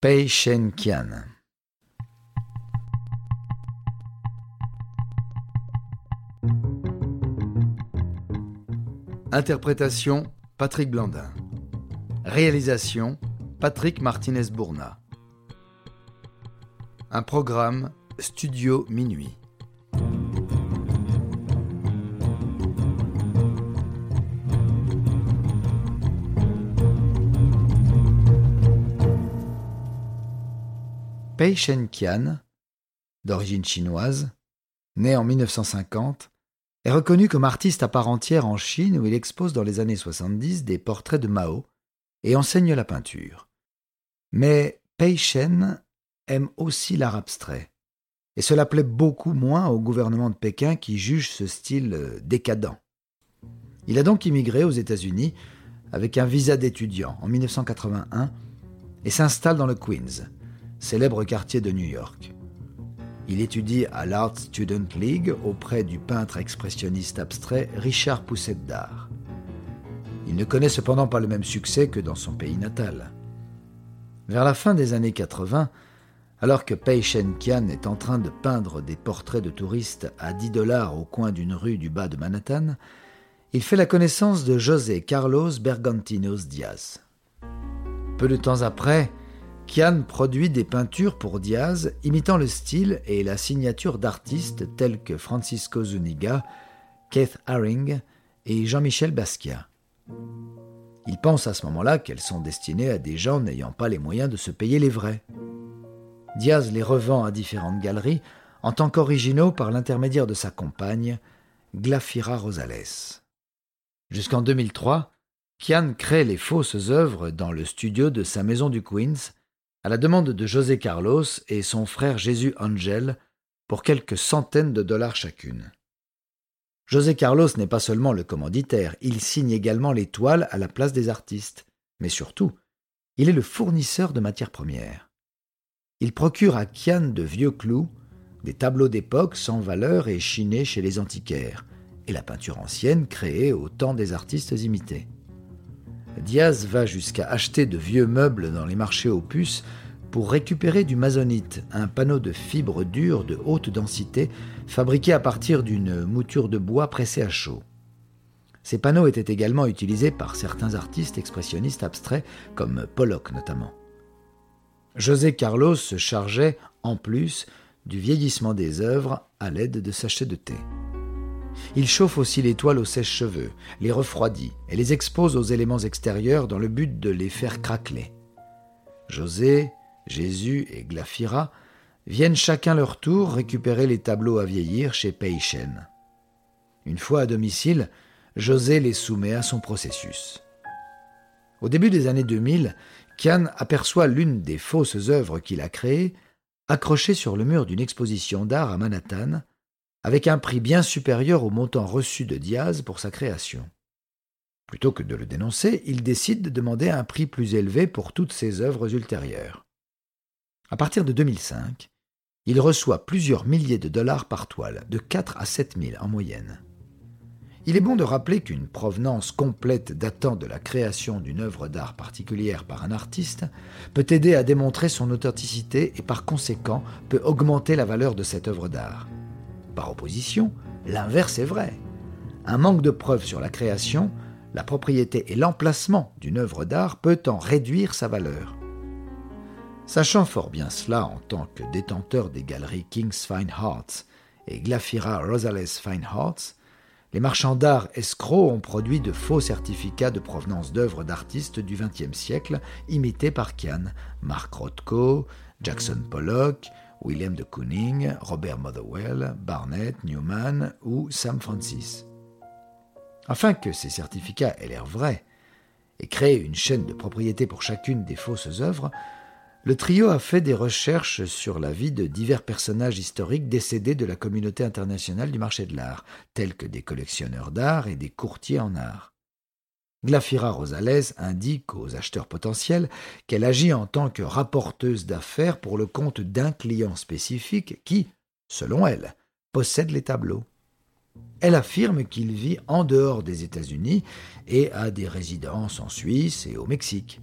Pei Shen Qian. Interprétation Patrick Blandin. Réalisation Patrick Martinez-Bourna. Un programme Studio Minuit. Pei Shen Qian, d'origine chinoise, né en 1950, est reconnu comme artiste à part entière en Chine où il expose dans les années 70 des portraits de Mao et enseigne la peinture. Mais Pei Shen aime aussi l'art abstrait, et cela plaît beaucoup moins au gouvernement de Pékin qui juge ce style euh, décadent. Il a donc immigré aux États-Unis avec un visa d'étudiant en 1981 et s'installe dans le Queens, célèbre quartier de New York. Il étudie à l'Art Student League auprès du peintre expressionniste abstrait Richard Pousset-Dard. Il ne connaît cependant pas le même succès que dans son pays natal. Vers la fin des années 80, alors que Pei Shen Qian est en train de peindre des portraits de touristes à 10 dollars au coin d'une rue du bas de Manhattan, il fait la connaissance de José Carlos Bergantinos Diaz. Peu de temps après, Kian produit des peintures pour Diaz imitant le style et la signature d'artistes tels que Francisco Zuniga, Keith Haring et Jean-Michel Basquiat. Il pense à ce moment-là qu'elles sont destinées à des gens n'ayant pas les moyens de se payer les vrais. Diaz les revend à différentes galeries en tant qu'originaux par l'intermédiaire de sa compagne, Glafira Rosales. Jusqu'en 2003, Kian crée les fausses œuvres dans le studio de sa maison du Queens à la demande de José Carlos et son frère Jésus Angel pour quelques centaines de dollars chacune. José Carlos n'est pas seulement le commanditaire, il signe également les toiles à la place des artistes, mais surtout, il est le fournisseur de matières premières. Il procure à Kian de vieux clous, des tableaux d'époque sans valeur et chinés chez les antiquaires, et la peinture ancienne créée au temps des artistes imités. Diaz va jusqu'à acheter de vieux meubles dans les marchés aux puces pour récupérer du masonite, un panneau de fibres dures de haute densité fabriqué à partir d'une mouture de bois pressée à chaud. Ces panneaux étaient également utilisés par certains artistes expressionnistes abstraits, comme Pollock notamment. José Carlos se chargeait, en plus, du vieillissement des œuvres à l'aide de sachets de thé. Il chauffe aussi les toiles aux sèche-cheveux, les refroidit et les expose aux éléments extérieurs dans le but de les faire craqueler. José, Jésus et Glafira viennent chacun leur tour récupérer les tableaux à vieillir chez Peichen. Une fois à domicile, José les soumet à son processus. Au début des années 2000, Kian aperçoit l'une des fausses œuvres qu'il a créées, accrochée sur le mur d'une exposition d'art à Manhattan, avec un prix bien supérieur au montant reçu de Diaz pour sa création. Plutôt que de le dénoncer, il décide de demander un prix plus élevé pour toutes ses œuvres ultérieures. À partir de 2005, il reçoit plusieurs milliers de dollars par toile, de 4 à 7 000 en moyenne. Il est bon de rappeler qu'une provenance complète datant de la création d'une œuvre d'art particulière par un artiste peut aider à démontrer son authenticité et par conséquent peut augmenter la valeur de cette œuvre d'art. Par opposition, l'inverse est vrai. Un manque de preuves sur la création, la propriété et l'emplacement d'une œuvre d'art peut en réduire sa valeur. Sachant fort bien cela en tant que détenteur des galeries King's Fine Arts et Glafira Rosales Fine Arts, les marchands d'art escrocs ont produit de faux certificats de provenance d'œuvres d'artistes du XXe siècle imités par Kian, Mark Rothko, Jackson Pollock, William de Kooning, Robert Motherwell, Barnett, Newman ou Sam Francis. Afin que ces certificats aient l'air vrais et créer une chaîne de propriété pour chacune des fausses œuvres, le trio a fait des recherches sur la vie de divers personnages historiques décédés de la communauté internationale du marché de l'art, tels que des collectionneurs d'art et des courtiers en art. Glafira Rosales indique aux acheteurs potentiels qu'elle agit en tant que rapporteuse d'affaires pour le compte d'un client spécifique qui, selon elle, possède les tableaux. Elle affirme qu'il vit en dehors des États-Unis et a des résidences en Suisse et au Mexique.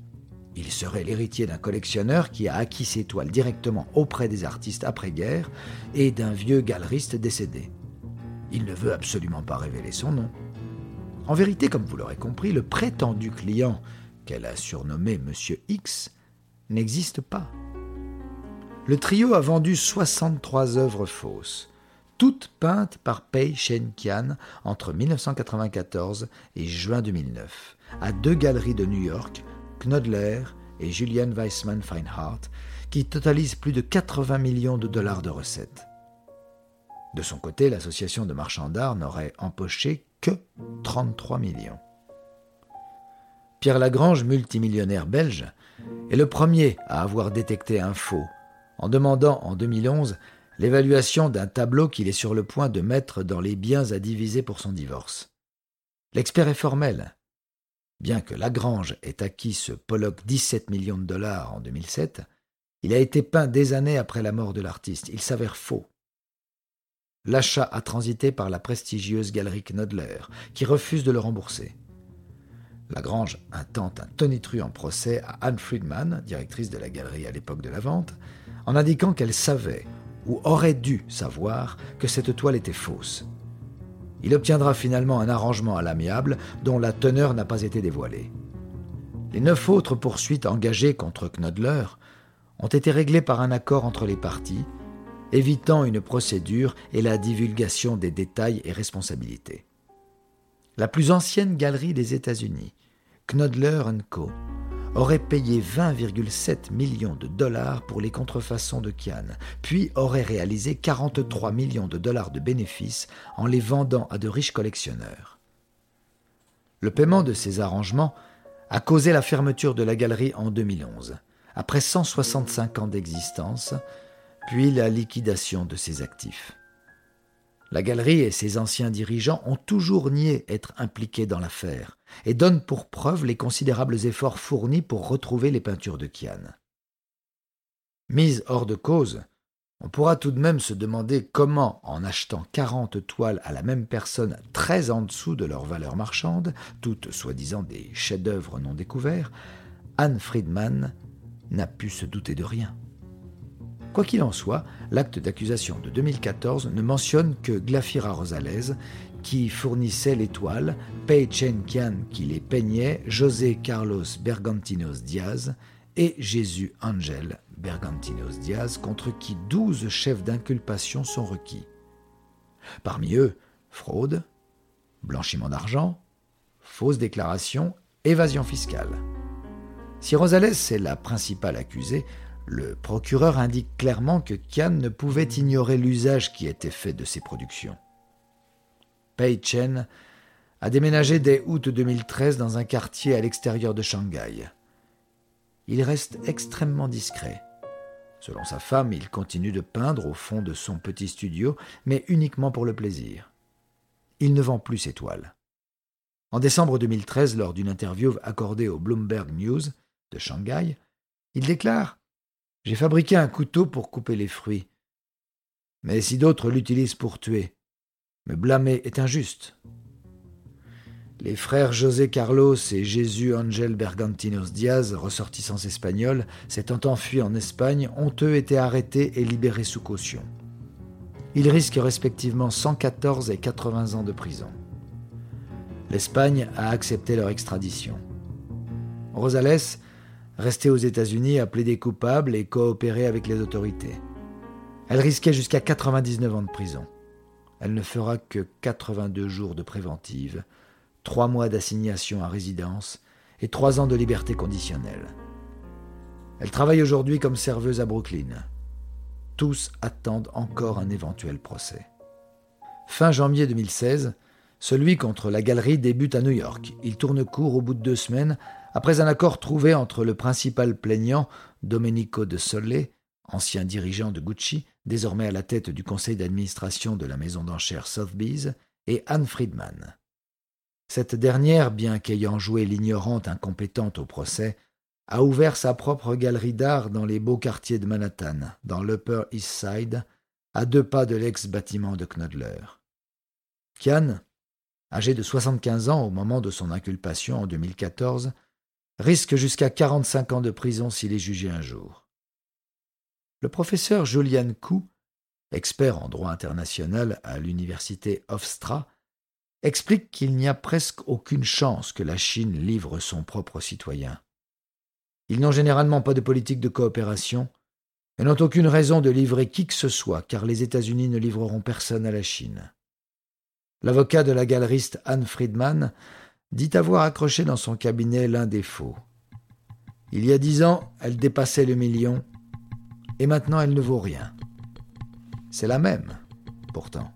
Il serait l'héritier d'un collectionneur qui a acquis ses toiles directement auprès des artistes après-guerre et d'un vieux galeriste décédé. Il ne veut absolument pas révéler son nom. En vérité, comme vous l'aurez compris, le prétendu client, qu'elle a surnommé Monsieur X, n'existe pas. Le trio a vendu 63 œuvres fausses, toutes peintes par Pei Shen Qian entre 1994 et juin 2009, à deux galeries de New York, Knodler et Julian Weissman Feinhardt, qui totalisent plus de 80 millions de dollars de recettes. De son côté, l'association de marchands d'art n'aurait empoché que 33 millions. Pierre Lagrange, multimillionnaire belge, est le premier à avoir détecté un faux, en demandant en 2011 l'évaluation d'un tableau qu'il est sur le point de mettre dans les biens à diviser pour son divorce. L'expert est formel. Bien que Lagrange ait acquis ce Pollock 17 millions de dollars en 2007, il a été peint des années après la mort de l'artiste. Il s'avère faux. L'achat a transité par la prestigieuse galerie Knodler, qui refuse de le rembourser. Lagrange intente un tonitru en procès à Anne Friedman, directrice de la galerie à l'époque de la vente, en indiquant qu'elle savait, ou aurait dû savoir, que cette toile était fausse. Il obtiendra finalement un arrangement à l'amiable dont la teneur n'a pas été dévoilée. Les neuf autres poursuites engagées contre Knodler ont été réglées par un accord entre les parties, évitant une procédure et la divulgation des détails et responsabilités. La plus ancienne galerie des États-Unis, Knodler Co., aurait payé 20,7 millions de dollars pour les contrefaçons de Kian, puis aurait réalisé 43 millions de dollars de bénéfices en les vendant à de riches collectionneurs. Le paiement de ces arrangements a causé la fermeture de la galerie en 2011, après 165 ans d'existence, puis la liquidation de ses actifs. La galerie et ses anciens dirigeants ont toujours nié être impliqués dans l'affaire et donnent pour preuve les considérables efforts fournis pour retrouver les peintures de Kian. Mise hors de cause, on pourra tout de même se demander comment, en achetant quarante toiles à la même personne très en dessous de leur valeur marchande, toutes soi-disant des chefs-d'œuvre non découverts, Anne Friedman n'a pu se douter de rien. Quoi qu'il en soit, l'acte d'accusation de 2014 ne mentionne que Glafira Rosales, qui fournissait les toiles, Pei Chen Qian qui les peignait, José Carlos Bergantinos Diaz et Jésus Angel Bergantinos Diaz, contre qui douze chefs d'inculpation sont requis. Parmi eux, fraude, blanchiment d'argent, fausse déclaration, évasion fiscale. Si Rosales est la principale accusée, le procureur indique clairement que Kian ne pouvait ignorer l'usage qui était fait de ses productions. Pei Chen a déménagé dès août 2013 dans un quartier à l'extérieur de Shanghai. Il reste extrêmement discret. Selon sa femme, il continue de peindre au fond de son petit studio, mais uniquement pour le plaisir. Il ne vend plus ses toiles. En décembre 2013, lors d'une interview accordée au Bloomberg News de Shanghai, il déclare j'ai fabriqué un couteau pour couper les fruits. Mais si d'autres l'utilisent pour tuer, me blâmer est injuste. Les frères José Carlos et Jésus Angel Bergantinos Diaz, ressortissants espagnols, s'étant enfuis en Espagne, ont eux été arrêtés et libérés sous caution. Ils risquent respectivement 114 et 80 ans de prison. L'Espagne a accepté leur extradition. Rosales rester aux États-Unis à plaider coupable et coopérer avec les autorités. Elle risquait jusqu'à 99 ans de prison. Elle ne fera que 82 jours de préventive, 3 mois d'assignation à résidence et 3 ans de liberté conditionnelle. Elle travaille aujourd'hui comme serveuse à Brooklyn. Tous attendent encore un éventuel procès. Fin janvier 2016, celui contre la galerie débute à New York. Il tourne court au bout de deux semaines après un accord trouvé entre le principal plaignant, Domenico de Solle, ancien dirigeant de Gucci, désormais à la tête du conseil d'administration de la maison d'enchères Sotheby's, et Anne Friedman. Cette dernière, bien qu'ayant joué l'ignorante incompétente au procès, a ouvert sa propre galerie d'art dans les beaux quartiers de Manhattan, dans l'Upper East Side, à deux pas de l'ex-bâtiment de Knodler. Kian, âgé de 75 ans au moment de son inculpation en 2014, risque jusqu'à 45 ans de prison s'il est jugé un jour. Le professeur Julian Koo, expert en droit international à l'université Hofstra, explique qu'il n'y a presque aucune chance que la Chine livre son propre citoyen. Ils n'ont généralement pas de politique de coopération et n'ont aucune raison de livrer qui que ce soit, car les États-Unis ne livreront personne à la Chine. L'avocat de la galeriste Anne Friedman dit avoir accroché dans son cabinet l'un des faux. Il y a dix ans, elle dépassait le million, et maintenant elle ne vaut rien. C'est la même, pourtant.